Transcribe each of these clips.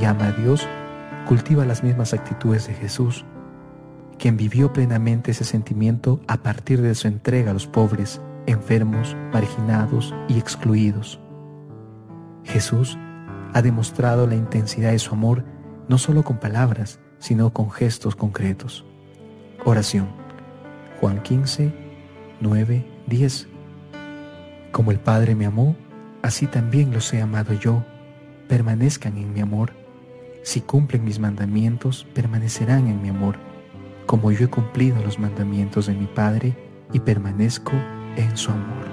y ama a Dios, cultiva las mismas actitudes de Jesús, quien vivió plenamente ese sentimiento a partir de su entrega a los pobres, enfermos, marginados y excluidos. Jesús ha demostrado la intensidad de su amor no solo con palabras, sino con gestos concretos. Oración. Juan 15, 9, 10. Como el Padre me amó, así también los he amado yo. Permanezcan en mi amor. Si cumplen mis mandamientos, permanecerán en mi amor, como yo he cumplido los mandamientos de mi Padre y permanezco en su amor.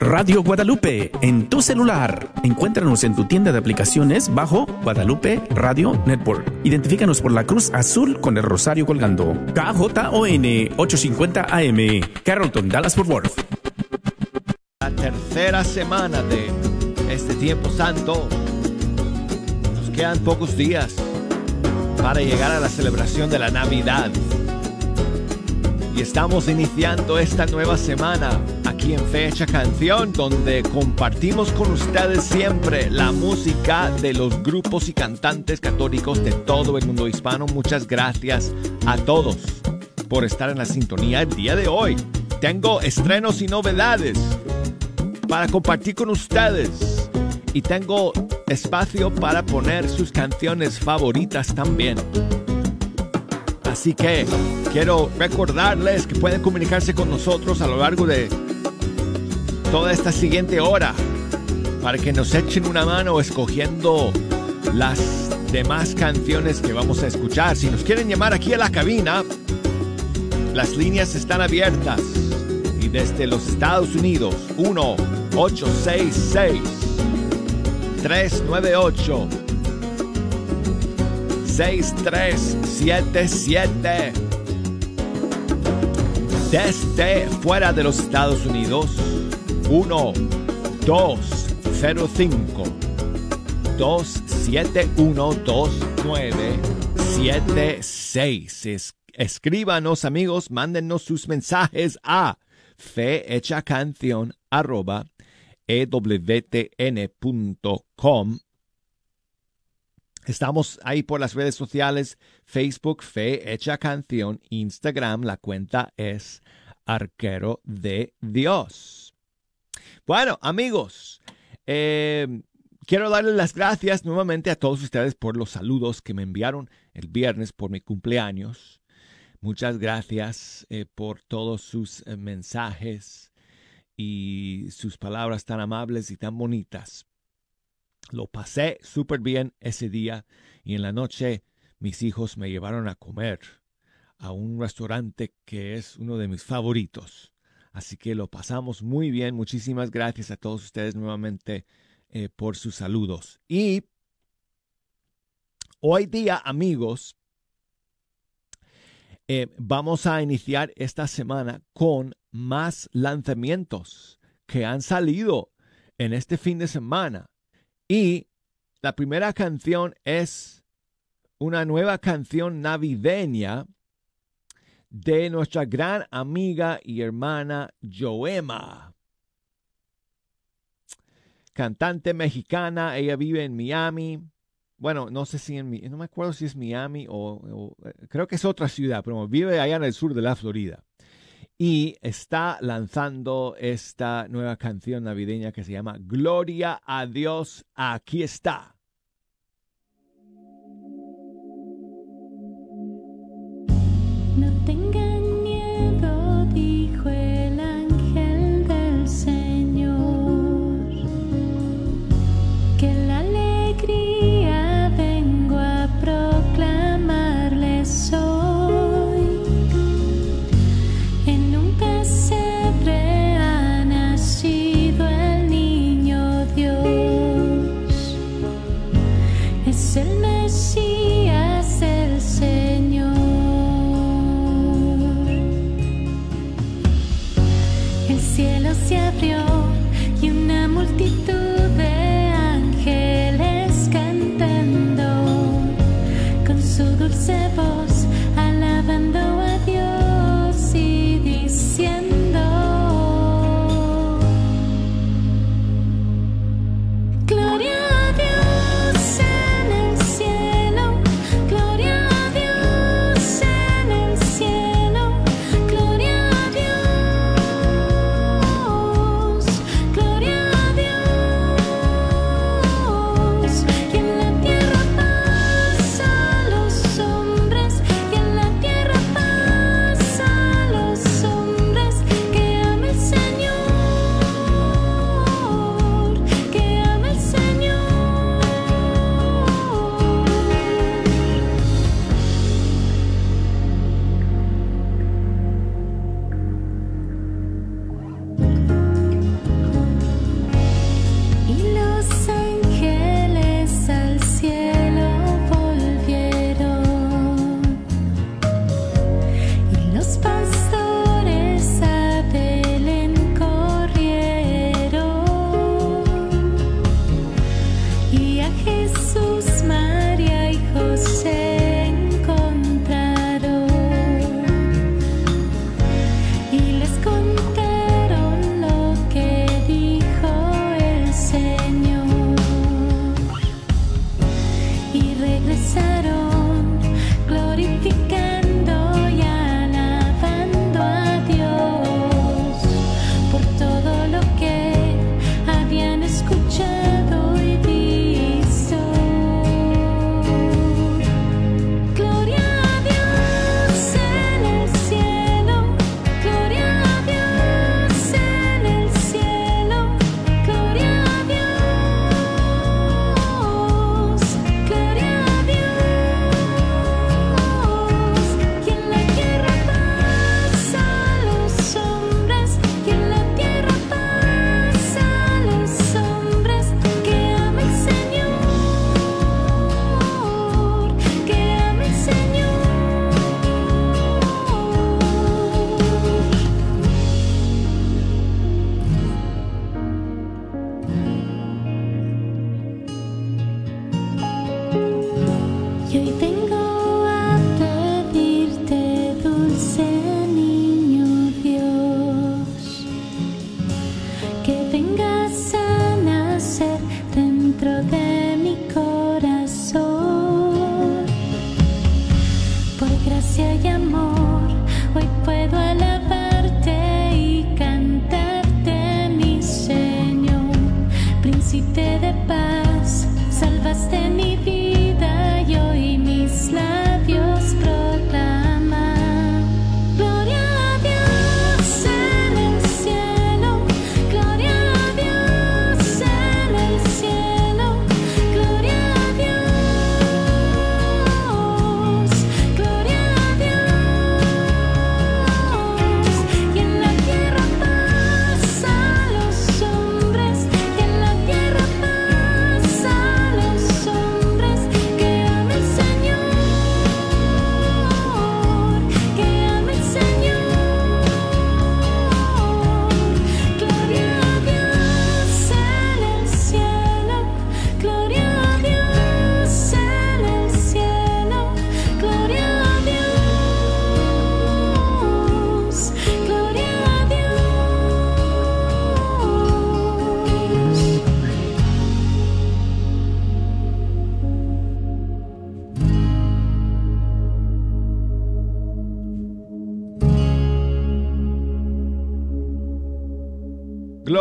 Radio Guadalupe en tu celular. Encuéntranos en tu tienda de aplicaciones bajo Guadalupe Radio Network. Identifícanos por la cruz azul con el rosario colgando. KJON 850 AM, Carrollton, Dallas Fort Worth. La tercera semana de este tiempo santo. Quedan pocos días para llegar a la celebración de la Navidad. Y estamos iniciando esta nueva semana aquí en Fecha Canción, donde compartimos con ustedes siempre la música de los grupos y cantantes católicos de todo el mundo hispano. Muchas gracias a todos por estar en la sintonía el día de hoy. Tengo estrenos y novedades para compartir con ustedes y tengo espacio para poner sus canciones favoritas también. Así que quiero recordarles que pueden comunicarse con nosotros a lo largo de toda esta siguiente hora para que nos echen una mano escogiendo las demás canciones que vamos a escuchar. Si nos quieren llamar aquí a la cabina, las líneas están abiertas. Y desde los Estados Unidos, 1 866 398 6377 desde fuera de los Estados Unidos 1 205 271 2976 escríbanos amigos mándenos sus mensajes a fehechacanción arroba ewtn.com Estamos ahí por las redes sociales, Facebook, Fe Hecha Canción, Instagram, la cuenta es Arquero de Dios. Bueno, amigos, eh, quiero darles las gracias nuevamente a todos ustedes por los saludos que me enviaron el viernes por mi cumpleaños. Muchas gracias eh, por todos sus eh, mensajes y sus palabras tan amables y tan bonitas. Lo pasé súper bien ese día y en la noche mis hijos me llevaron a comer a un restaurante que es uno de mis favoritos. Así que lo pasamos muy bien. Muchísimas gracias a todos ustedes nuevamente eh, por sus saludos. Y hoy día, amigos, eh, vamos a iniciar esta semana con más lanzamientos que han salido en este fin de semana. Y la primera canción es una nueva canción navideña de nuestra gran amiga y hermana Joema. Cantante mexicana, ella vive en Miami. Bueno, no sé si en no me acuerdo si es Miami o, o creo que es otra ciudad, pero vive allá en el sur de la Florida y está lanzando esta nueva canción navideña que se llama Gloria a Dios, aquí está.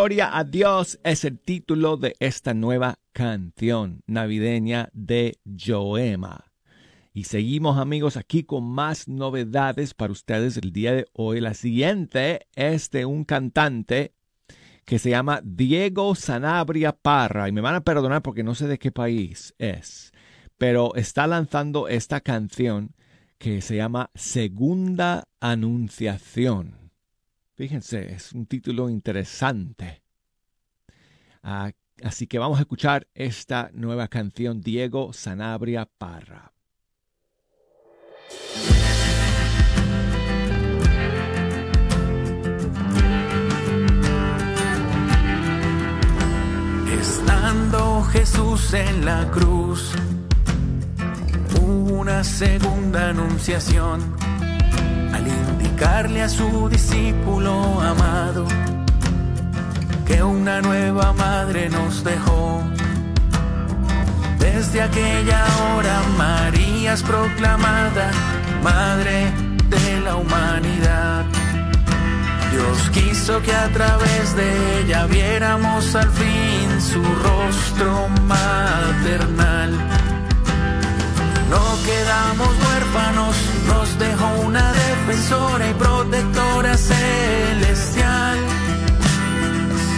Gloria a Dios es el título de esta nueva canción navideña de Joema. Y seguimos amigos aquí con más novedades para ustedes el día de hoy. La siguiente es de un cantante que se llama Diego Sanabria Parra. Y me van a perdonar porque no sé de qué país es. Pero está lanzando esta canción que se llama Segunda Anunciación. Fíjense, es un título interesante. Ah, así que vamos a escuchar esta nueva canción, Diego Sanabria Parra. Estando Jesús en la cruz, una segunda anunciación a su discípulo amado que una nueva madre nos dejó. Desde aquella hora María es proclamada Madre de la humanidad. Dios quiso que a través de ella viéramos al fin su rostro maternal no quedamos huérfanos, defensora y protectora celestial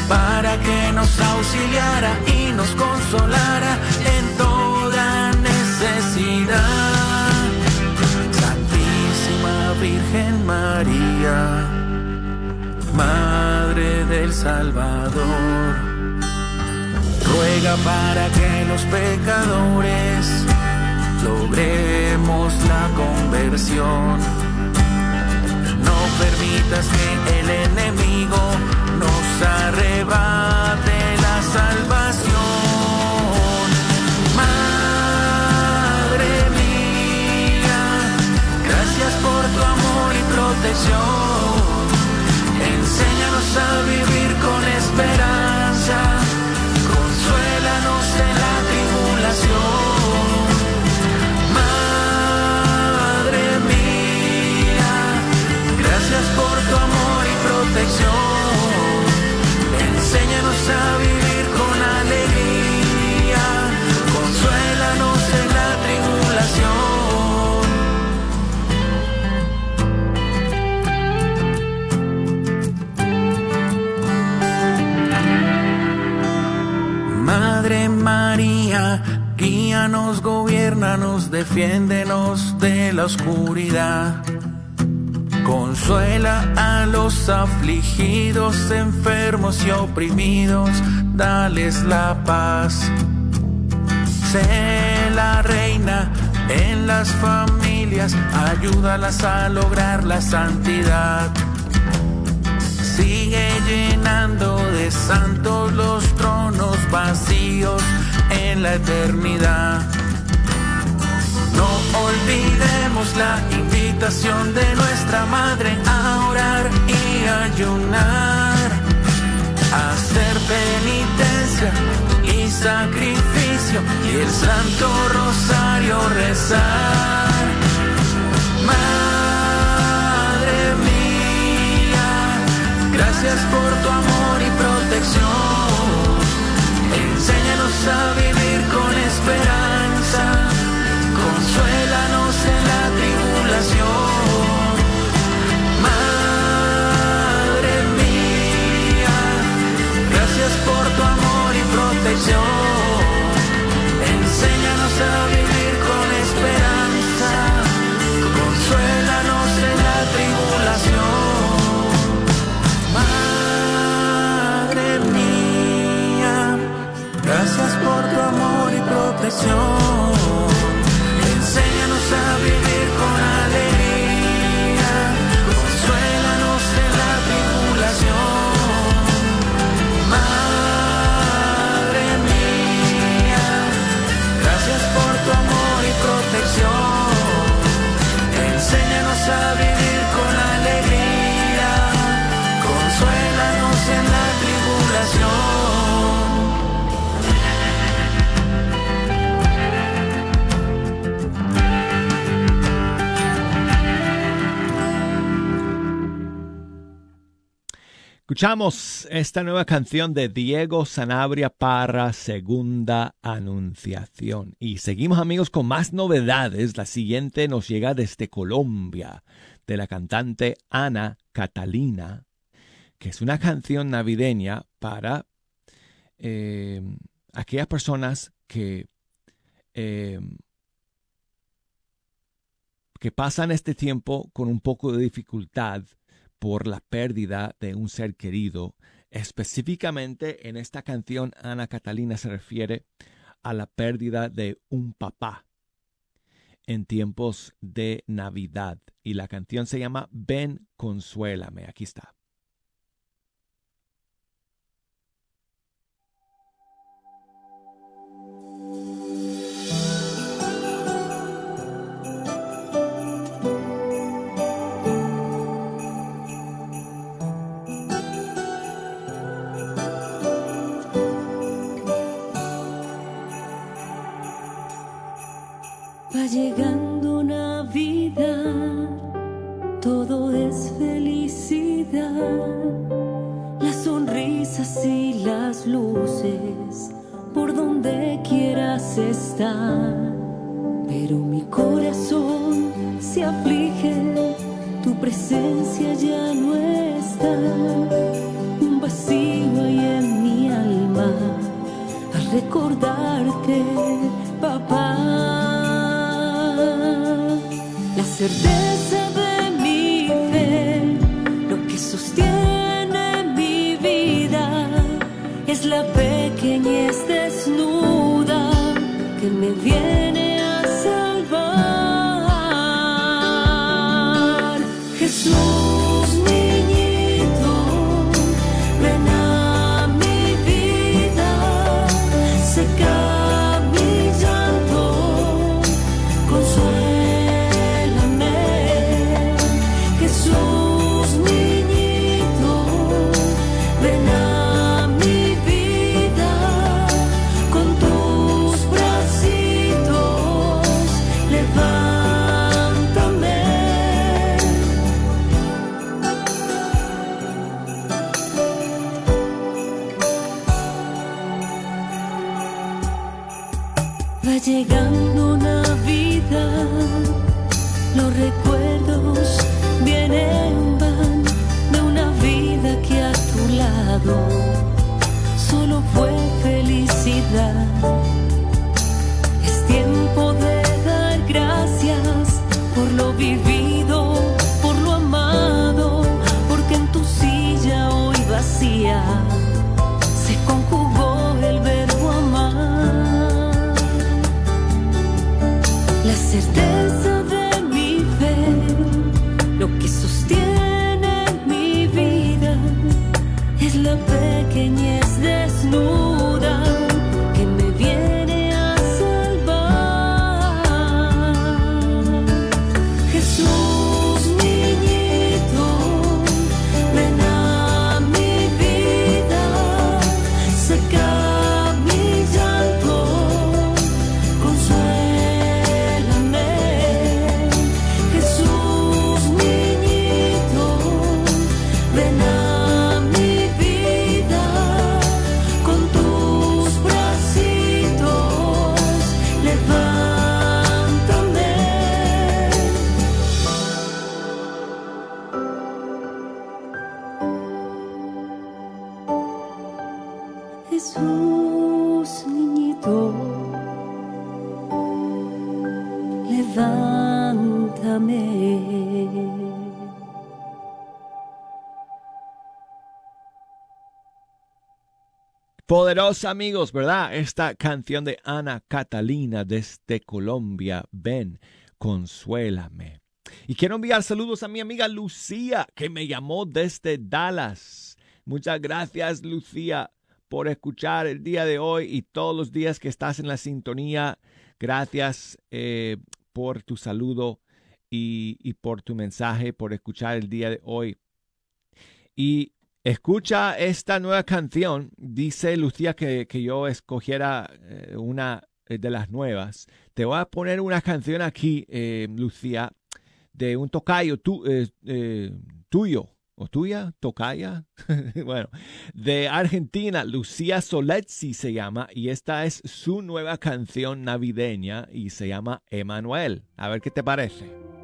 para que nos auxiliara y nos consolara en toda necesidad. Santísima Virgen María, Madre del Salvador, ruega para que los pecadores logremos la conversión. Permitas que el enemigo nos arrebate la salvación. Madre mía, gracias por tu amor y protección. Enséñanos a vivir defiéndenos de la oscuridad Consuela a los afligidos, enfermos y oprimidos, dales la paz. Sé la reina en las familias, ayúdalas a lograr la santidad. Sigue llenando de santos los tronos vacíos en la eternidad. No olvidemos la invitación de nuestra madre a orar y ayunar, hacer penitencia y sacrificio y el Santo Rosario rezar. Madre mía, gracias por tu amor y pabellón. Enséñanos a vivir con esperanza, consuélanos en la tribulación. Madre mía, gracias por tu amor y protección. Escuchamos esta nueva canción de Diego Sanabria para Segunda Anunciación. Y seguimos amigos con más novedades. La siguiente nos llega desde Colombia, de la cantante Ana Catalina, que es una canción navideña para eh, aquellas personas que, eh, que pasan este tiempo con un poco de dificultad por la pérdida de un ser querido. Específicamente en esta canción, Ana Catalina se refiere a la pérdida de un papá en tiempos de Navidad. Y la canción se llama Ven, consuélame. Aquí está. Llegando Navidad, todo es felicidad, las sonrisas y las luces por donde quieras estar. Pero mi corazón se aflige, tu presencia ya no está, un vacío hay en mi alma al recordarte, certeza de mi fe, lo que sostiene mi vida es la pequeñez desnuda que me viene Es tiempo de dar gracias por lo vivido, por lo amado, porque en tu silla hoy vacía se conjugó el verbo amar. La certeza de mi fe, lo que sostiene mi vida, es la pequeñez desnuda. Amigos, ¿verdad? Esta canción de Ana Catalina desde Colombia, ven, consuélame. Y quiero enviar saludos a mi amiga Lucía, que me llamó desde Dallas. Muchas gracias, Lucía, por escuchar el día de hoy y todos los días que estás en la sintonía. Gracias eh, por tu saludo y, y por tu mensaje, por escuchar el día de hoy. Y Escucha esta nueva canción. Dice Lucía que, yo escogiera eh, una eh, de las nuevas. Te voy a poner una canción aquí, eh, Lucía, de un tocayo tuyo, o tuya, tocaya, bueno, de Argentina, Lucía Soletzi se llama, y esta es su nueva canción navideña y se llama Emanuel. A ver qué te parece.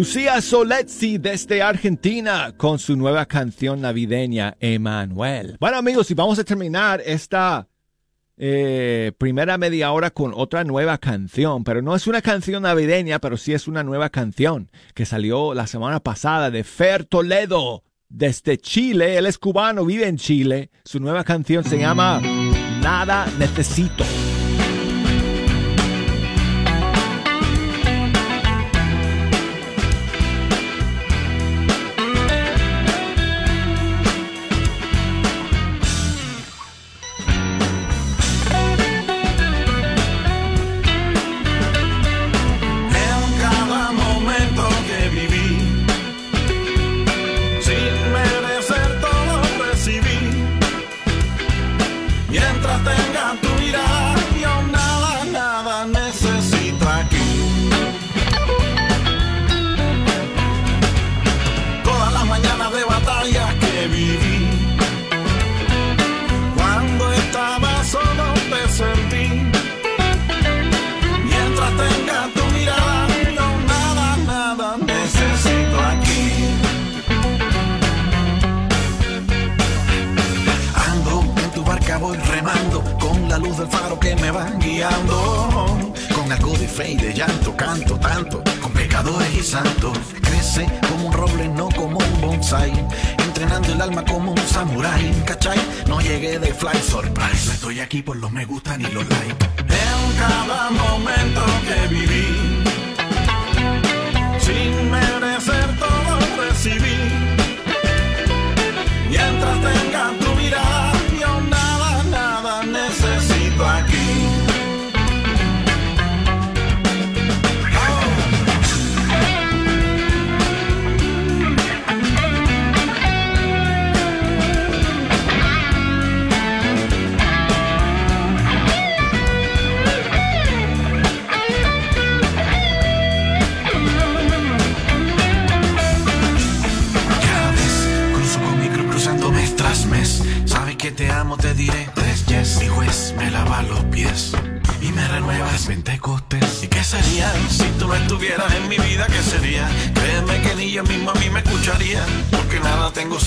Lucía Soletzi desde Argentina con su nueva canción navideña Emanuel. Bueno amigos, y vamos a terminar esta, eh, primera media hora con otra nueva canción, pero no es una canción navideña, pero sí es una nueva canción que salió la semana pasada de Fer Toledo desde Chile. Él es cubano, vive en Chile. Su nueva canción se llama Nada Necesito.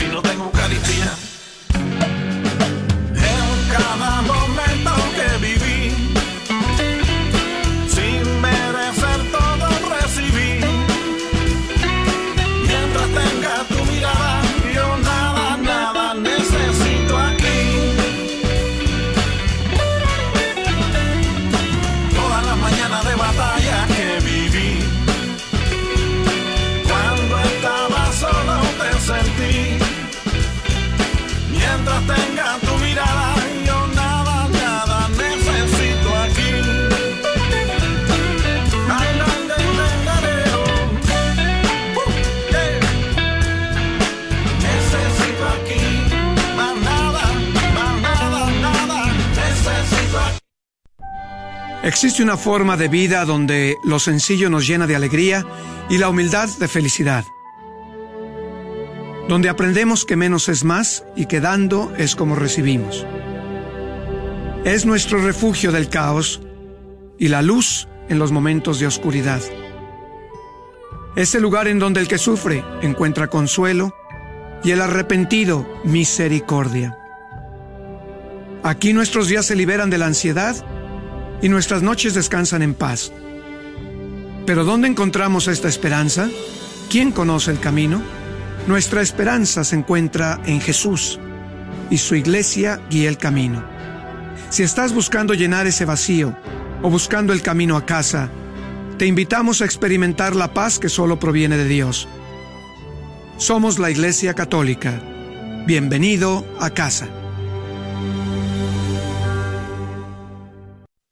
si no tengo Eucaristía? Existe una forma de vida donde lo sencillo nos llena de alegría y la humildad de felicidad. Donde aprendemos que menos es más y que dando es como recibimos. Es nuestro refugio del caos y la luz en los momentos de oscuridad. Es el lugar en donde el que sufre encuentra consuelo y el arrepentido misericordia. Aquí nuestros días se liberan de la ansiedad y nuestras noches descansan en paz. Pero ¿dónde encontramos esta esperanza? ¿Quién conoce el camino? Nuestra esperanza se encuentra en Jesús y su iglesia guía el camino. Si estás buscando llenar ese vacío o buscando el camino a casa, te invitamos a experimentar la paz que solo proviene de Dios. Somos la Iglesia Católica. Bienvenido a casa.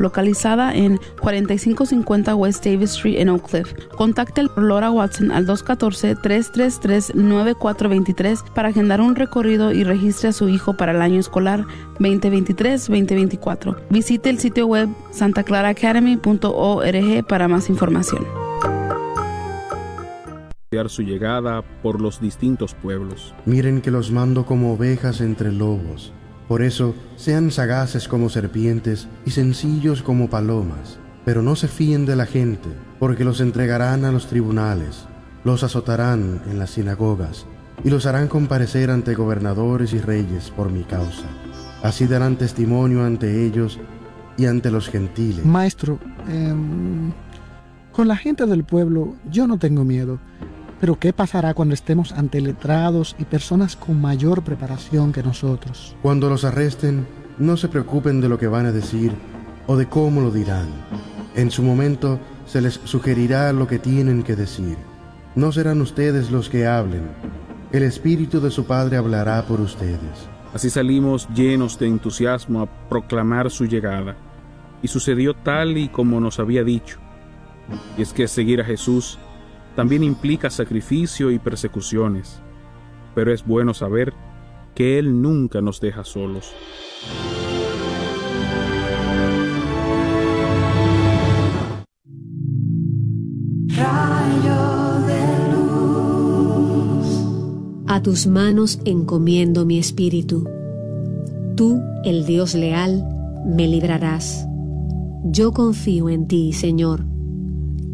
localizada en 4550 West Davis Street en Oak Cliff. Contacte a Laura Watson al 214-333-9423 para agendar un recorrido y registre a su hijo para el año escolar 2023-2024. Visite el sitio web santaclaraacademy.org para más información. su llegada por los distintos pueblos. Miren que los mando como ovejas entre lobos. Por eso, sean sagaces como serpientes y sencillos como palomas, pero no se fíen de la gente, porque los entregarán a los tribunales, los azotarán en las sinagogas y los harán comparecer ante gobernadores y reyes por mi causa. Así darán testimonio ante ellos y ante los gentiles. Maestro, eh, con la gente del pueblo yo no tengo miedo pero ¿qué pasará cuando estemos ante letrados y personas con mayor preparación que nosotros? Cuando los arresten, no se preocupen de lo que van a decir o de cómo lo dirán. En su momento se les sugerirá lo que tienen que decir. No serán ustedes los que hablen. El Espíritu de su Padre hablará por ustedes. Así salimos llenos de entusiasmo a proclamar su llegada. Y sucedió tal y como nos había dicho. Y es que seguir a Jesús también implica sacrificio y persecuciones, pero es bueno saber que Él nunca nos deja solos. A tus manos encomiendo mi espíritu. Tú, el Dios leal, me librarás. Yo confío en ti, Señor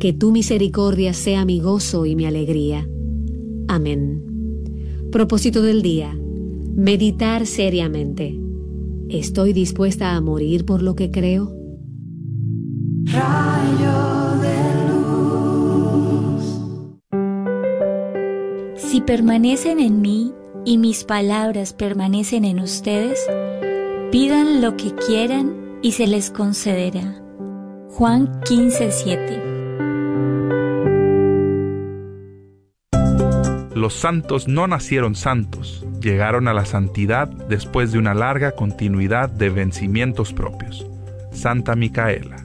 que tu misericordia sea mi gozo y mi alegría. Amén. Propósito del día. Meditar seriamente. ¿Estoy dispuesta a morir por lo que creo? Rayo de luz. Si permanecen en mí y mis palabras permanecen en ustedes, pidan lo que quieran y se les concederá. Juan 15:7 Los santos no nacieron santos, llegaron a la santidad después de una larga continuidad de vencimientos propios. Santa Micaela.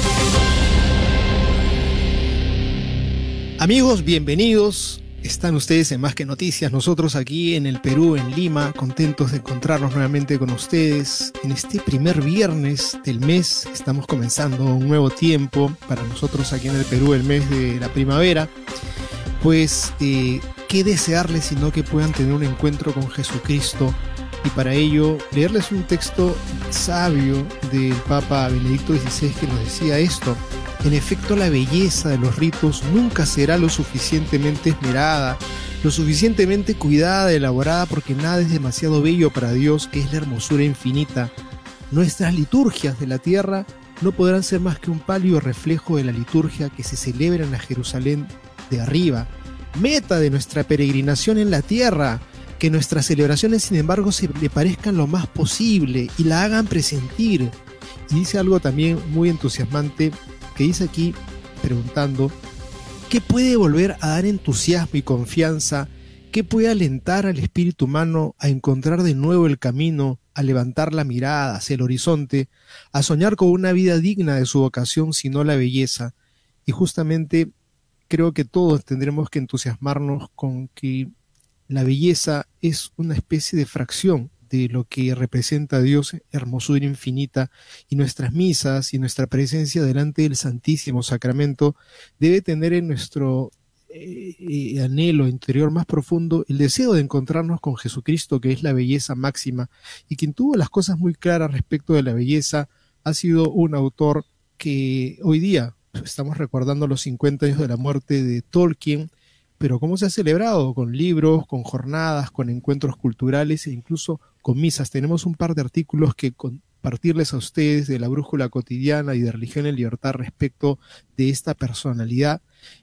Amigos, bienvenidos están ustedes en Más que Noticias? Nosotros aquí en el Perú, en Lima, contentos de encontrarnos nuevamente con ustedes. En este primer viernes del mes estamos comenzando un nuevo tiempo para nosotros aquí en el Perú, el mes de la primavera. Pues, eh, ¿qué desearles sino que puedan tener un encuentro con Jesucristo? Y para ello, leerles un texto sabio del Papa Benedicto XVI que nos decía esto. En efecto, la belleza de los ritos nunca será lo suficientemente esmerada, lo suficientemente cuidada, elaborada, porque nada es demasiado bello para Dios, que es la hermosura infinita. Nuestras liturgias de la tierra no podrán ser más que un pálido reflejo de la liturgia que se celebra en la Jerusalén de arriba, meta de nuestra peregrinación en la tierra, que nuestras celebraciones sin embargo se le parezcan lo más posible y la hagan presentir. Y dice algo también muy entusiasmante que dice aquí preguntando, ¿qué puede volver a dar entusiasmo y confianza? ¿Qué puede alentar al espíritu humano a encontrar de nuevo el camino, a levantar la mirada hacia el horizonte, a soñar con una vida digna de su vocación, sino la belleza? Y justamente creo que todos tendremos que entusiasmarnos con que la belleza es una especie de fracción de lo que representa a Dios, hermosura infinita, y nuestras misas y nuestra presencia delante del Santísimo Sacramento debe tener en nuestro eh, eh, anhelo interior más profundo el deseo de encontrarnos con Jesucristo, que es la belleza máxima, y quien tuvo las cosas muy claras respecto de la belleza ha sido un autor que hoy día estamos recordando los 50 años de la muerte de Tolkien, pero cómo se ha celebrado con libros, con jornadas, con encuentros culturales e incluso con misas. Tenemos un par de artículos que compartirles a ustedes de la brújula cotidiana y de religión en libertad respecto de esta personalidad,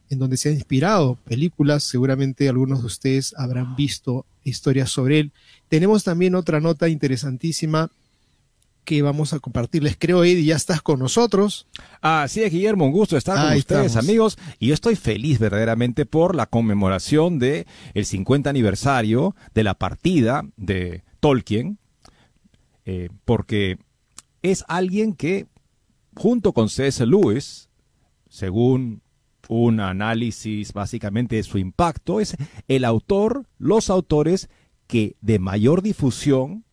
en donde se han inspirado películas, seguramente algunos de ustedes habrán visto historias sobre él. Tenemos también otra nota interesantísima que vamos a compartirles. Creo, Eddie, ya estás con nosotros. Así es, Guillermo, un gusto estar con ustedes, amigos. Y yo estoy feliz verdaderamente por la conmemoración de el 50 aniversario de la partida de Tolkien, eh, porque es alguien que, junto con C.S. Lewis, según un análisis básicamente de su impacto, es el autor, los autores que de mayor difusión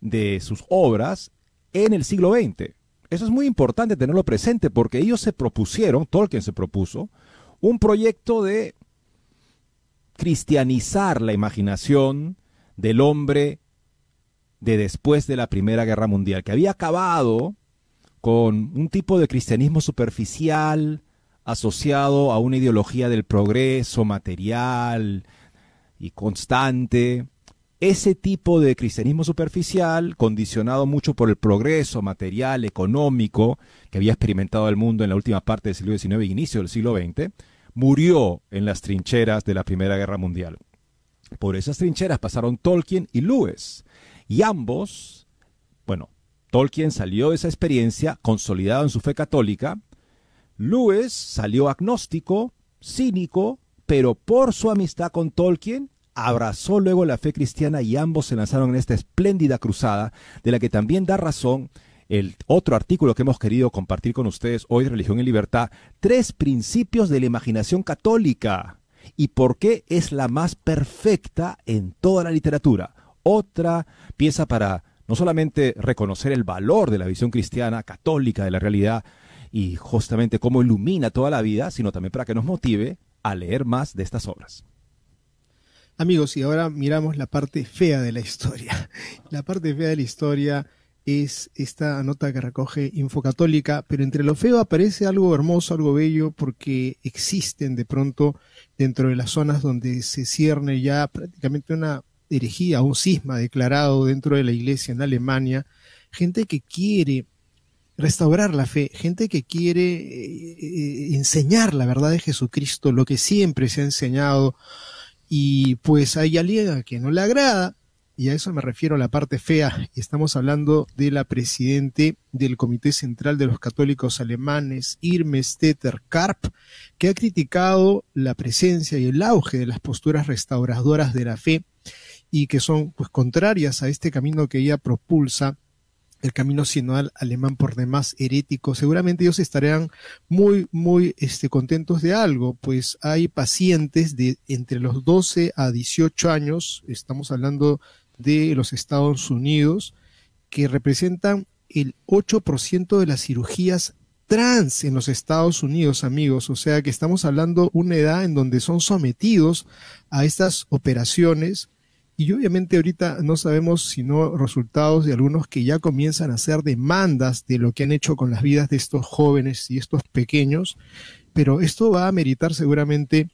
de sus obras en el siglo XX. Eso es muy importante tenerlo presente porque ellos se propusieron, Tolkien se propuso, un proyecto de cristianizar la imaginación del hombre de después de la Primera Guerra Mundial, que había acabado con un tipo de cristianismo superficial asociado a una ideología del progreso material y constante. Ese tipo de cristianismo superficial, condicionado mucho por el progreso material, económico, que había experimentado el mundo en la última parte del siglo XIX y inicio del siglo XX, murió en las trincheras de la Primera Guerra Mundial. Por esas trincheras pasaron Tolkien y Lewis. Y ambos, bueno, Tolkien salió de esa experiencia consolidado en su fe católica. Lewis salió agnóstico, cínico, pero por su amistad con Tolkien abrazó luego la fe cristiana y ambos se lanzaron en esta espléndida cruzada de la que también da razón el otro artículo que hemos querido compartir con ustedes hoy, Religión y Libertad, tres principios de la imaginación católica y por qué es la más perfecta en toda la literatura. Otra pieza para no solamente reconocer el valor de la visión cristiana, católica de la realidad, y justamente cómo ilumina toda la vida, sino también para que nos motive a leer más de estas obras. Amigos, y ahora miramos la parte fea de la historia. La parte fea de la historia es esta nota que recoge Infocatólica, pero entre lo feo aparece algo hermoso, algo bello, porque existen de pronto dentro de las zonas donde se cierne ya prácticamente una herejía, un cisma declarado dentro de la iglesia en Alemania, gente que quiere restaurar la fe, gente que quiere eh, enseñar la verdad de Jesucristo, lo que siempre se ha enseñado, y pues hay alguien que no le agrada, y a eso me refiero a la parte fea, estamos hablando de la presidente del Comité Central de los Católicos Alemanes, Irme Stetter Karp, que ha criticado la presencia y el auge de las posturas restauradoras de la fe y que son pues contrarias a este camino que ella propulsa el camino sinodal alemán por demás herético, seguramente ellos estarían muy, muy este, contentos de algo, pues hay pacientes de entre los 12 a 18 años, estamos hablando de los Estados Unidos, que representan el 8% de las cirugías trans en los Estados Unidos, amigos. O sea que estamos hablando una edad en donde son sometidos a estas operaciones y obviamente ahorita no sabemos sino resultados de algunos que ya comienzan a hacer demandas de lo que han hecho con las vidas de estos jóvenes y estos pequeños, pero esto va a meritar seguramente,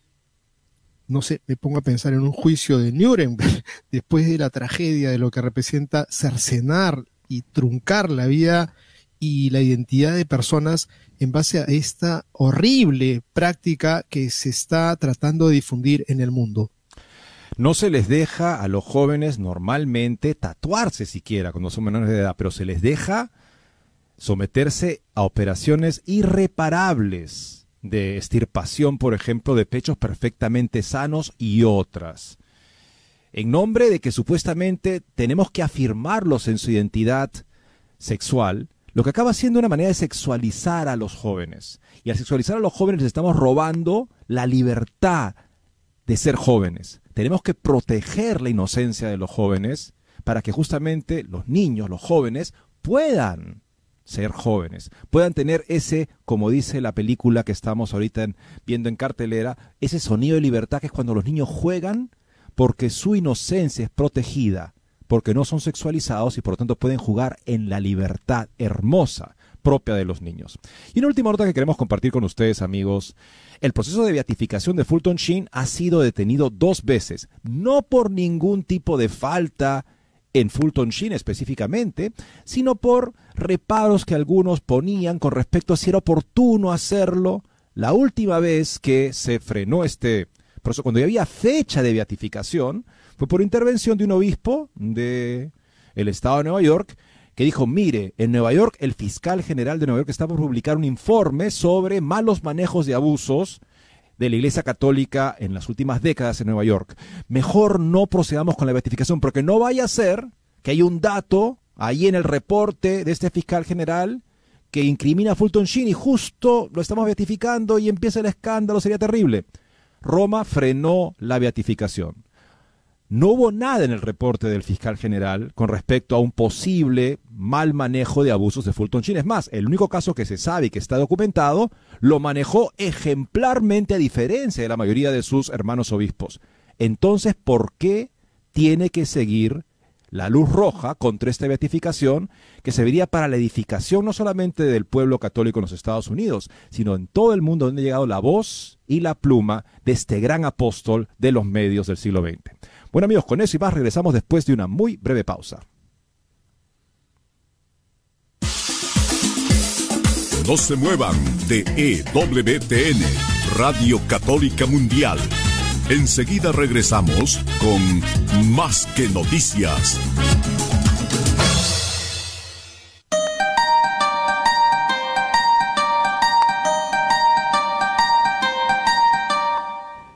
no sé, me pongo a pensar en un juicio de Nuremberg, después de la tragedia de lo que representa cercenar y truncar la vida y la identidad de personas en base a esta horrible práctica que se está tratando de difundir en el mundo. No se les deja a los jóvenes normalmente tatuarse siquiera cuando son menores de edad, pero se les deja someterse a operaciones irreparables de estirpación, por ejemplo, de pechos perfectamente sanos y otras. En nombre de que supuestamente tenemos que afirmarlos en su identidad sexual, lo que acaba siendo una manera de sexualizar a los jóvenes. Y al sexualizar a los jóvenes les estamos robando la libertad de ser jóvenes. Tenemos que proteger la inocencia de los jóvenes para que justamente los niños, los jóvenes, puedan ser jóvenes, puedan tener ese, como dice la película que estamos ahorita viendo en cartelera, ese sonido de libertad que es cuando los niños juegan porque su inocencia es protegida, porque no son sexualizados y por lo tanto pueden jugar en la libertad hermosa propia de los niños. Y una última nota que queremos compartir con ustedes, amigos. El proceso de beatificación de Fulton Sheen ha sido detenido dos veces, no por ningún tipo de falta en Fulton Sheen específicamente, sino por reparos que algunos ponían con respecto a si era oportuno hacerlo. La última vez que se frenó este proceso, cuando ya había fecha de beatificación, fue por intervención de un obispo de el estado de Nueva York que dijo, mire, en Nueva York el fiscal general de Nueva York está por publicar un informe sobre malos manejos de abusos de la Iglesia Católica en las últimas décadas en Nueva York. Mejor no procedamos con la beatificación porque no vaya a ser que hay un dato ahí en el reporte de este fiscal general que incrimina a Fulton Sheen y justo lo estamos beatificando y empieza el escándalo, sería terrible. Roma frenó la beatificación. No hubo nada en el reporte del fiscal general con respecto a un posible mal manejo de abusos de Fulton Sheen. Es más, el único caso que se sabe y que está documentado lo manejó ejemplarmente a diferencia de la mayoría de sus hermanos obispos. Entonces, ¿por qué tiene que seguir la luz roja contra esta beatificación que serviría para la edificación no solamente del pueblo católico en los Estados Unidos, sino en todo el mundo donde ha llegado la voz y la pluma de este gran apóstol de los medios del siglo XX? Bueno amigos, con eso y más regresamos después de una muy breve pausa. No se muevan de EWTN, Radio Católica Mundial. Enseguida regresamos con Más que Noticias.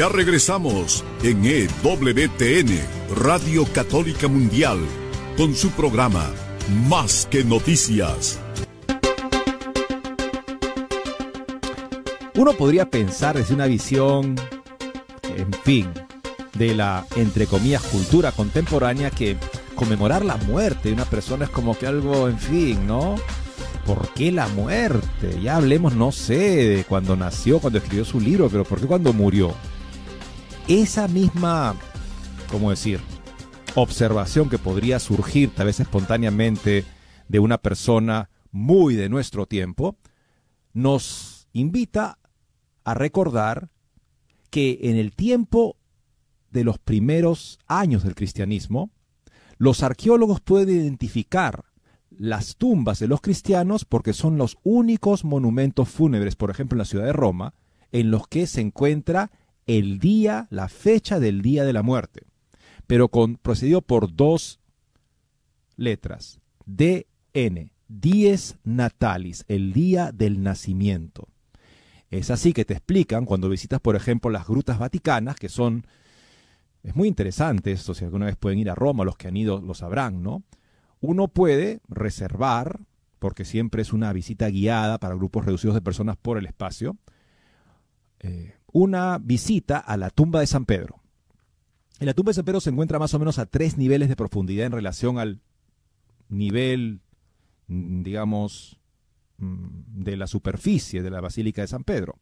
Ya regresamos en EWTN, Radio Católica Mundial, con su programa Más que Noticias. Uno podría pensar desde una visión, en fin, de la, entre comillas, cultura contemporánea que conmemorar la muerte de una persona es como que algo, en fin, ¿no? ¿Por qué la muerte? Ya hablemos, no sé, de cuando nació, cuando escribió su libro, pero ¿por qué cuando murió? Esa misma, ¿cómo decir? Observación que podría surgir tal vez espontáneamente de una persona muy de nuestro tiempo, nos invita a recordar que en el tiempo de los primeros años del cristianismo, los arqueólogos pueden identificar las tumbas de los cristianos porque son los únicos monumentos fúnebres, por ejemplo en la ciudad de Roma, en los que se encuentra el día, la fecha del día de la muerte, pero con, procedido por dos letras, DN, dies natalis, el día del nacimiento. Es así que te explican cuando visitas, por ejemplo, las grutas vaticanas, que son, es muy interesante esto, si alguna vez pueden ir a Roma, los que han ido lo sabrán, ¿no? Uno puede reservar, porque siempre es una visita guiada para grupos reducidos de personas por el espacio, eh, una visita a la tumba de San Pedro. En la tumba de San Pedro se encuentra más o menos a tres niveles de profundidad en relación al nivel, mm, digamos, mm, de la superficie de la Basílica de San Pedro.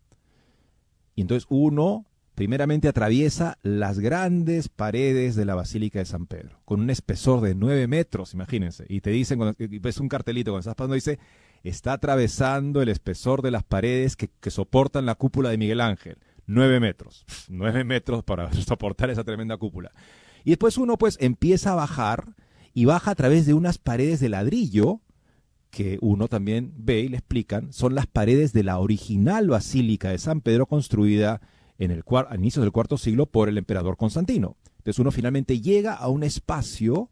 Y entonces uno primeramente atraviesa las grandes paredes de la Basílica de San Pedro, con un espesor de nueve metros, imagínense. Y te dicen, ves un cartelito cuando estás pasando, dice, está atravesando el espesor de las paredes que soportan la cúpula de Miguel Ángel. Nueve metros. Nueve metros para soportar esa tremenda cúpula. Y después uno pues empieza a bajar y baja a través de unas paredes de ladrillo que uno también ve y le explican, son las paredes de la original Basílica de San Pedro construida en el a inicios del cuarto siglo por el emperador Constantino. Entonces uno finalmente llega a un espacio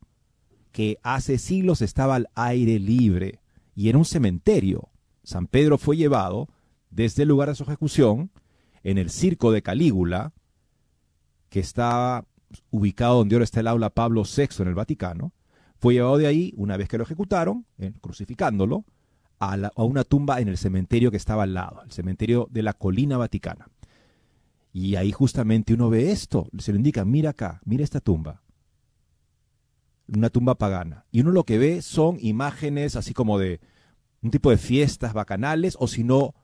que hace siglos estaba al aire libre y era un cementerio. San Pedro fue llevado desde el lugar de su ejecución en el circo de Calígula, que estaba ubicado donde ahora está el aula Pablo VI en el Vaticano, fue llevado de ahí, una vez que lo ejecutaron, crucificándolo, a, a, una tumba en el cementerio que estaba al lado, el cementerio de la colina vaticana. Y ahí justamente uno ve esto, se le indica, mira acá, mira esta tumba. Una tumba pagana. Y uno lo que ve son imágenes así como de un tipo de fiestas bacanales, o si no,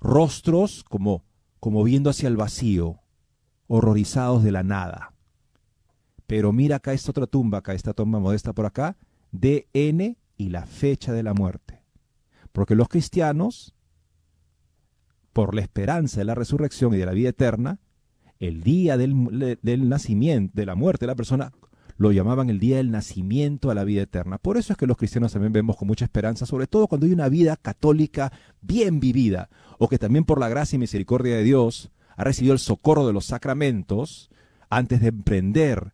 rostros como, como viendo hacia el vacío, horrorizados de la nada. Pero mira acá esta otra tumba, acá esta tumba modesta por acá, DN y la fecha de la muerte. Porque los cristianos por la esperanza de la resurrección y de la vida eterna, el día del, del, nacimiento, de la muerte de la persona, lo llamaban el día del nacimiento a la vida eterna. Por eso es que los cristianos también vemos con mucha esperanza, sobre todo cuando hay una vida católica bien vivida, o que también por la gracia y misericordia de Dios ha recibido el socorro de los sacramentos antes de emprender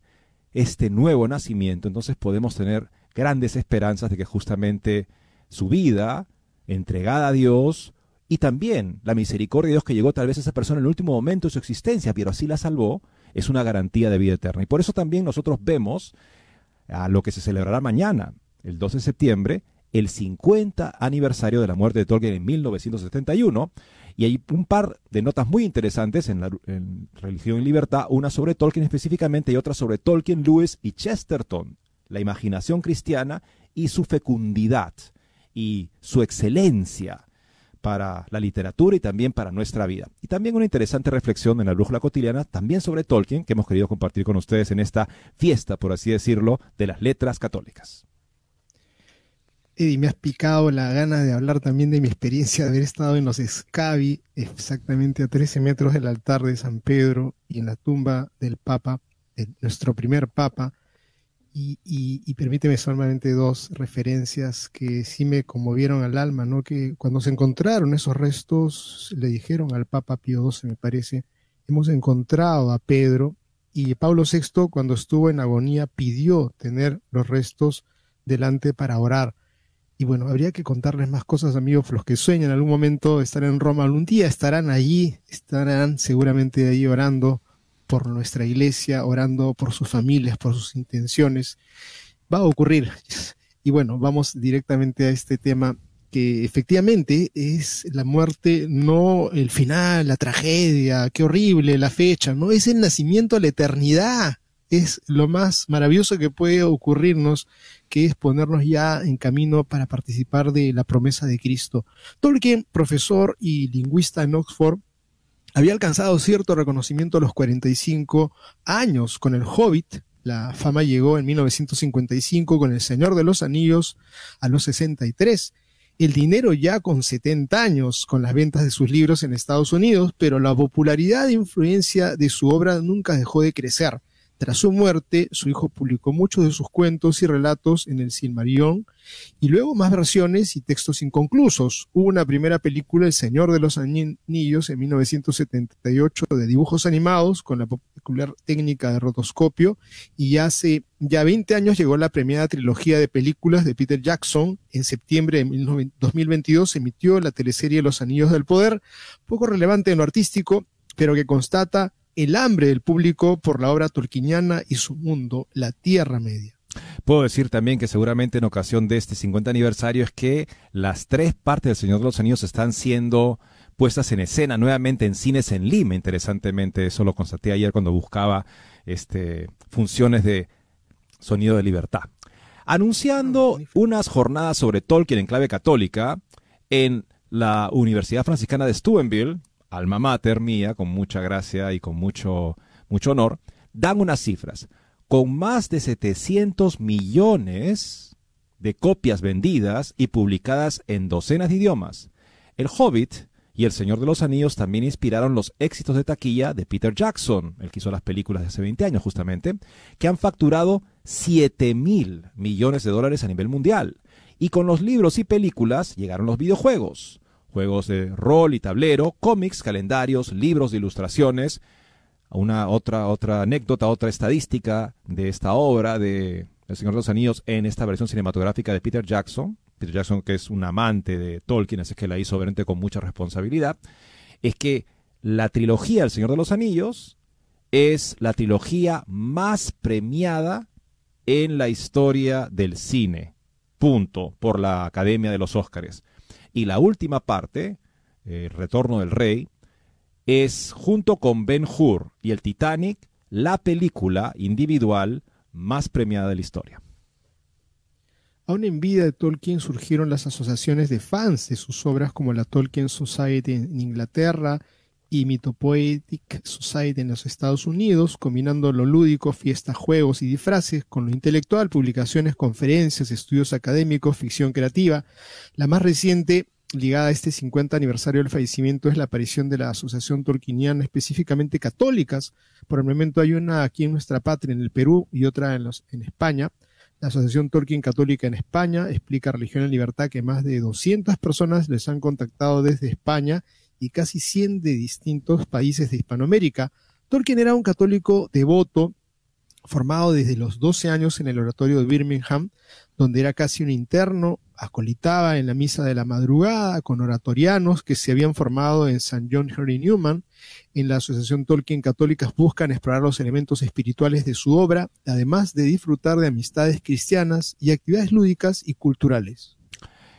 este nuevo nacimiento. Entonces podemos tener grandes esperanzas de que justamente su vida, entregada a Dios, y también la misericordia de Dios que llegó tal vez a esa persona en el último momento de su existencia, pero así la salvó, es una garantía de vida eterna. Y por eso también nosotros vemos a lo que se celebrará mañana, el 12 de septiembre, el 50 aniversario de la muerte de Tolkien en 1971. Y hay un par de notas muy interesantes en, la, Religión y Libertad, una sobre Tolkien específicamente y otra sobre Tolkien, Lewis y Chesterton, la imaginación cristiana y su fecundidad y su excelencia para la literatura y también para nuestra vida. Y también una interesante reflexión en la brújula cotidiana, también sobre Tolkien, que hemos querido compartir con ustedes en esta fiesta, por así decirlo, de las letras católicas. Eddie, me has picado la gana de hablar también de mi experiencia de haber estado en los Scavi, exactamente a 13 metros del altar de San Pedro y en la tumba del Papa, de nuestro primer Papa, y, permíteme solamente dos referencias que sí me conmovieron al alma, ¿no? Que cuando se encontraron esos restos, le dijeron al Papa Pío XII, me parece, hemos encontrado a Pedro, y Pablo VI, cuando estuvo en agonía, pidió tener los restos delante para orar. Y bueno, habría que contarles más cosas, amigos, los que sueñan en algún momento estar en Roma, algún día estarán allí, estarán seguramente allí orando por nuestra iglesia, orando por sus familias, por sus intenciones. Va a ocurrir. Y bueno, vamos directamente a este tema que efectivamente es la muerte, no el final, la tragedia, qué horrible la fecha, no es el nacimiento a la eternidad. es lo más maravilloso que puede ocurrirnos, que es ponernos ya en camino para participar de la promesa de Cristo. Tolkien, profesor y lingüista en Oxford, había alcanzado cierto reconocimiento a los 45 años con el Hobbit. La fama llegó en 1955 con El Señor de los Anillos a los 63 el dinero ya con 70 años con las ventas de sus libros en Estados Unidos, pero la popularidad e influencia de su obra nunca dejó de crecer. Tras su muerte, su hijo publicó muchos de sus cuentos y relatos en el Silmarillion y luego más versiones y textos inconclusos. Hubo una primera película, El Señor de los Anillos, en 1978 de dibujos animados con la popular técnica de rotoscopio y hace ya 20 años llegó la premiada trilogía de películas de Peter Jackson. En septiembre de 2022 se emitió la teleserie Los Anillos del Poder, poco relevante en lo artístico, pero que constata el hambre del público por la obra turquiniana y su mundo, la Tierra Media. Puedo decir también que seguramente en ocasión de este 50 aniversario es que las tres partes del Señor de los Anillos están siendo puestas en escena nuevamente en cines en Lima, interesantemente, eso lo constaté ayer cuando buscaba este, funciones de sonido de libertad. Anunciando unas jornadas sobre Tolkien en clave católica en la Universidad Franciscana de Steubenville, alma mater mía, con mucha gracia y con mucho, mucho honor, dan unas cifras. Con más de 700 millones de copias vendidas y publicadas en docenas de idiomas. El Hobbit y El Señor de los Anillos también inspiraron los éxitos de taquilla de Peter Jackson, el que hizo las películas de hace 20 años justamente, que han facturado 7 mil millones de dólares a nivel mundial. Y con los libros y películas llegaron los videojuegos juegos de rol y tablero, cómics, calendarios, libros de ilustraciones. Una otra, otra anécdota, otra estadística de esta obra de El Señor de los Anillos en esta versión cinematográfica de Peter Jackson. Peter Jackson, que es un amante de Tolkien, así que la hizo obviamente con mucha responsabilidad, es que la trilogía El Señor de los Anillos es la trilogía más premiada en la historia del cine. Punto. Por la Academia de los Óscares. Y la última parte, eh, Retorno del Rey, es junto con Ben Hur y el Titanic la película individual más premiada de la historia. Aún en vida de Tolkien surgieron las asociaciones de fans de sus obras como la Tolkien Society en Inglaterra y Mythopoetic Society en los Estados Unidos, combinando lo lúdico, fiestas, juegos y disfraces con lo intelectual, publicaciones, conferencias, estudios académicos, ficción creativa. La más reciente ligada a este 50 aniversario del fallecimiento es la aparición de la Asociación Tolkieniana, específicamente católicas. Por el momento hay una aquí en nuestra patria, en el Perú, y otra en, los, en España. La Asociación Tolkien Católica en España explica Religión en Libertad que más de 200 personas les han contactado desde España y casi 100 de distintos países de Hispanoamérica. Tolkien era un católico devoto formado desde los 12 años en el oratorio de Birmingham, donde era casi un interno, acolitaba en la misa de la madrugada con oratorianos que se habían formado en St. John Henry Newman. En la Asociación Tolkien Católicas buscan explorar los elementos espirituales de su obra, además de disfrutar de amistades cristianas y actividades lúdicas y culturales.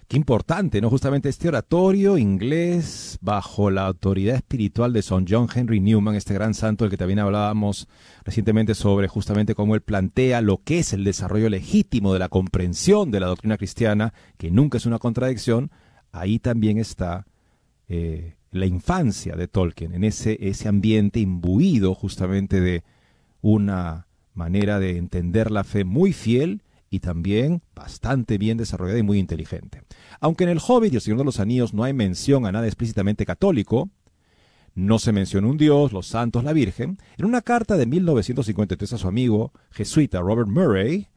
Qué importante, ¿no? Justamente este oratorio inglés bajo la autoridad espiritual de Son John Henry Newman, este gran santo del que también hablábamos recientemente sobre justamente cómo él plantea lo que es el desarrollo legítimo de la comprensión de la doctrina cristiana, que nunca es una contradicción, ahí también está eh, la infancia de Tolkien, en ese, ese ambiente imbuido justamente de una manera de entender la fe muy fiel y también bastante bien desarrollada y muy inteligente. Aunque en el Hobbit y el Señor de los Anillos no hay mención a nada explícitamente católico, no se menciona un dios, los santos, la Virgen, en una carta de 1953 a su amigo jesuita Robert Murray,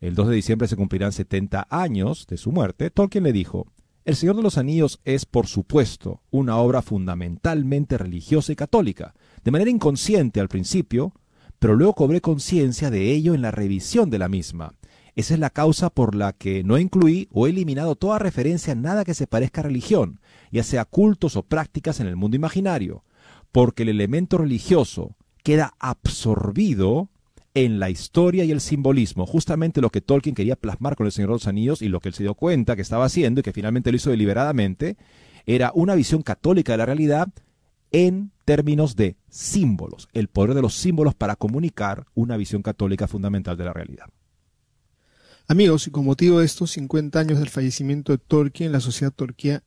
el 2 de diciembre se cumplirán 70 años de su muerte, Tolkien le dijo, El Señor de los Anillos es, por supuesto, una obra fundamentalmente religiosa y católica, de manera inconsciente al principio, pero luego cobré conciencia de ello en la revisión de la misma, esa es la causa por la que no incluí o he eliminado toda referencia a nada que se parezca a religión, ya sea cultos o prácticas en el mundo imaginario, porque el elemento religioso queda absorbido en la historia y el simbolismo, justamente lo que Tolkien quería plasmar con el Señor de y lo que él se dio cuenta que estaba haciendo y que finalmente lo hizo deliberadamente, era una visión católica de la realidad en términos de símbolos, el poder de los símbolos para comunicar una visión católica fundamental de la realidad. Amigos, y con motivo de estos 50 años del fallecimiento de Tolkien, la Sociedad Torquía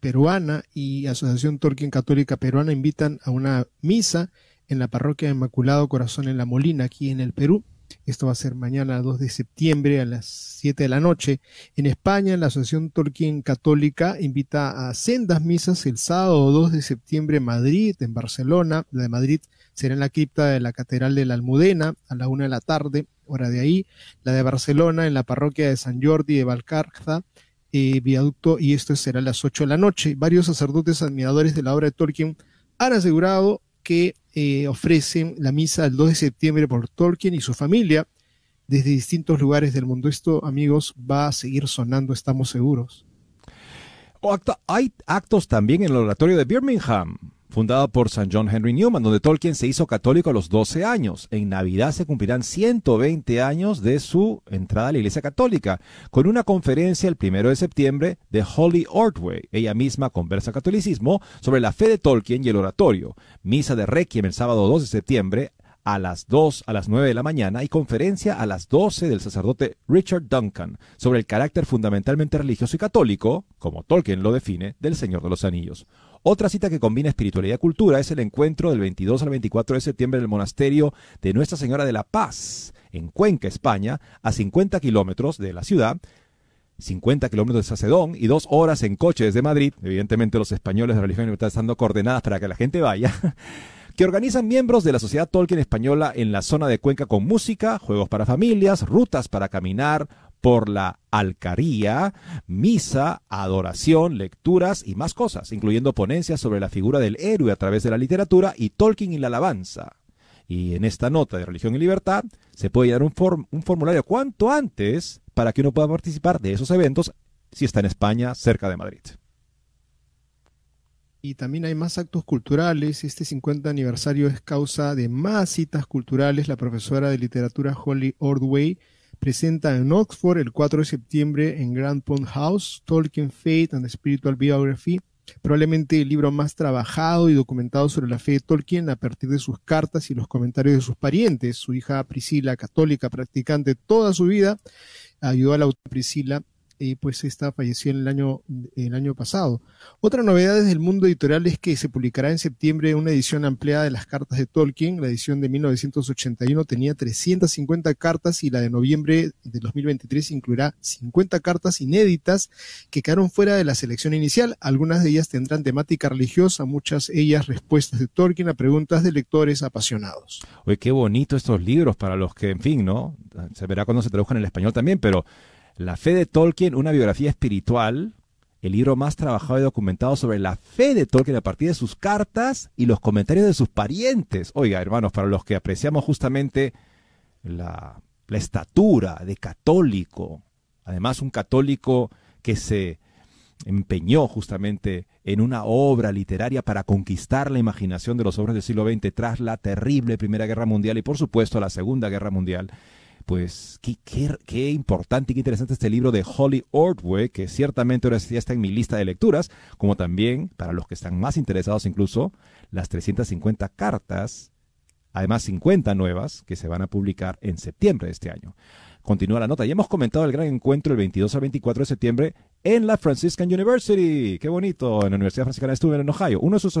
Peruana y Asociación Tolkien Católica Peruana invitan a una misa en la parroquia de Inmaculado Corazón en La Molina, aquí en el Perú. Esto va a ser mañana 2 de septiembre a las 7 de la noche. En España, la Asociación Tolkien Católica invita a sendas misas el sábado 2 de septiembre en Madrid, en Barcelona. La de Madrid será en la cripta de la Catedral de la Almudena a la 1 de la tarde, hora de ahí. La de Barcelona en la parroquia de San Jordi de Valcarza, eh, viaducto, y esto será a las 8 de la noche. Varios sacerdotes admiradores de la obra de Tolkien han asegurado que eh, ofrecen la misa el 2 de septiembre por Tolkien y su familia desde distintos lugares del mundo. Esto, amigos, va a seguir sonando, estamos seguros. hay actos también en el oratorio de Birmingham fundada por St. John Henry Newman, donde Tolkien se hizo católico a los 12 años. En Navidad se cumplirán 120 años de su entrada a la Iglesia Católica, con una conferencia el primero de septiembre de Holly Ordway. Ella misma conversa catolicismo sobre la fe de Tolkien y el oratorio. Misa de Requiem el sábado 2 de septiembre a las 2 a las 9 de la mañana y conferencia a las 12 del sacerdote Richard Duncan sobre el carácter fundamentalmente religioso y católico, como Tolkien lo define, del Señor de los Anillos. Otra cita que combina espiritualidad y cultura es el encuentro del 22 al 24 de septiembre en el monasterio de Nuestra Señora de la Paz, en Cuenca, España, a 50 kilómetros de la ciudad, 50 kilómetros de Sacedón y dos horas en coche desde Madrid. Evidentemente los españoles de religión libertad están dando coordenadas para que la gente vaya. que organizan miembros de la Sociedad Tolkien Española en la zona de Cuenca con música, juegos para familias, rutas para caminar, por la alcaría, misa, adoración, lecturas y más cosas, incluyendo ponencias sobre la figura del héroe a través de la literatura y Tolkien y la alabanza. Y en esta nota de Religión y Libertad se puede dar un, un formulario cuanto antes para que uno pueda participar de esos eventos si está en España, cerca de Madrid. Y también hay más actos culturales. Este 50 aniversario es causa de más citas culturales. La profesora de literatura Holly Ordway presenta en Oxford el 4 de septiembre en Grand Pond House, Tolkien Faith and Spiritual Biography, probablemente el libro más trabajado y documentado sobre la fe de Tolkien a partir de sus cartas y los comentarios de sus parientes. Su hija Priscila, católica practicante toda su vida, ayudó a la autora Priscila y pues esta falleció en el año, el año pasado. Otra novedad desde el mundo editorial es que se publicará en septiembre una edición ampliada de las cartas de Tolkien. La edición de 1981 tenía 350 cartas y la de noviembre de 2023 incluirá 50 cartas inéditas que quedaron fuera de la selección inicial. Algunas de ellas tendrán temática religiosa, muchas ellas respuestas de Tolkien a preguntas de lectores apasionados. Oye, qué bonito estos libros para los que, en fin, ¿no? Se verá cuando se traduzcan en el español también, pero la fe de Tolkien, una biografía espiritual, el libro más trabajado y documentado sobre la fe de Tolkien a partir de sus cartas y los comentarios de sus parientes. Oiga, hermanos, para los que apreciamos justamente la, la estatura de católico, además un católico que se empeñó justamente en una obra literaria para conquistar la imaginación de los hombres del siglo XX tras la terrible Primera Guerra Mundial y por supuesto la Segunda Guerra Mundial pues qué, qué, importante y qué interesante este libro de Holly Ordway, que ciertamente ahora ya está en mi lista de lecturas, como también, para los que están más interesados incluso, las 350 cartas, además 50 nuevas, que se van a publicar en septiembre de este año. Continúa la nota. Ya hemos comentado el gran encuentro el 22 al 24 de septiembre en la Franciscan University. Qué bonito. En la Universidad Franciscana estuve en Ohio. Uno de sus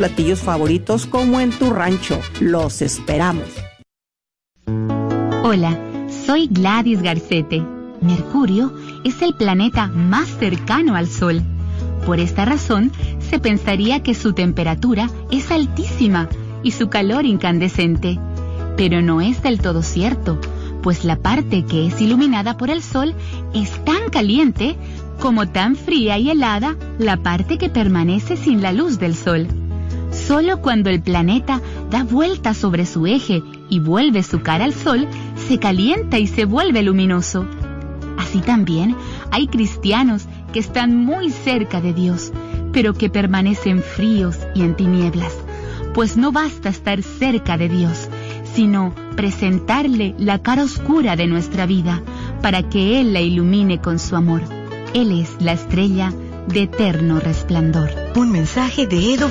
platillos favoritos como en tu rancho. Los esperamos. Hola, soy Gladys Garcete. Mercurio es el planeta más cercano al Sol. Por esta razón, se pensaría que su temperatura es altísima y su calor incandescente. Pero no es del todo cierto, pues la parte que es iluminada por el Sol es tan caliente como tan fría y helada la parte que permanece sin la luz del Sol. Solo cuando el planeta da vuelta sobre su eje y vuelve su cara al Sol, se calienta y se vuelve luminoso. Así también hay cristianos que están muy cerca de Dios, pero que permanecen fríos y en tinieblas, pues no basta estar cerca de Dios, sino presentarle la cara oscura de nuestra vida para que Él la ilumine con su amor. Él es la estrella de eterno resplandor. Un mensaje de EW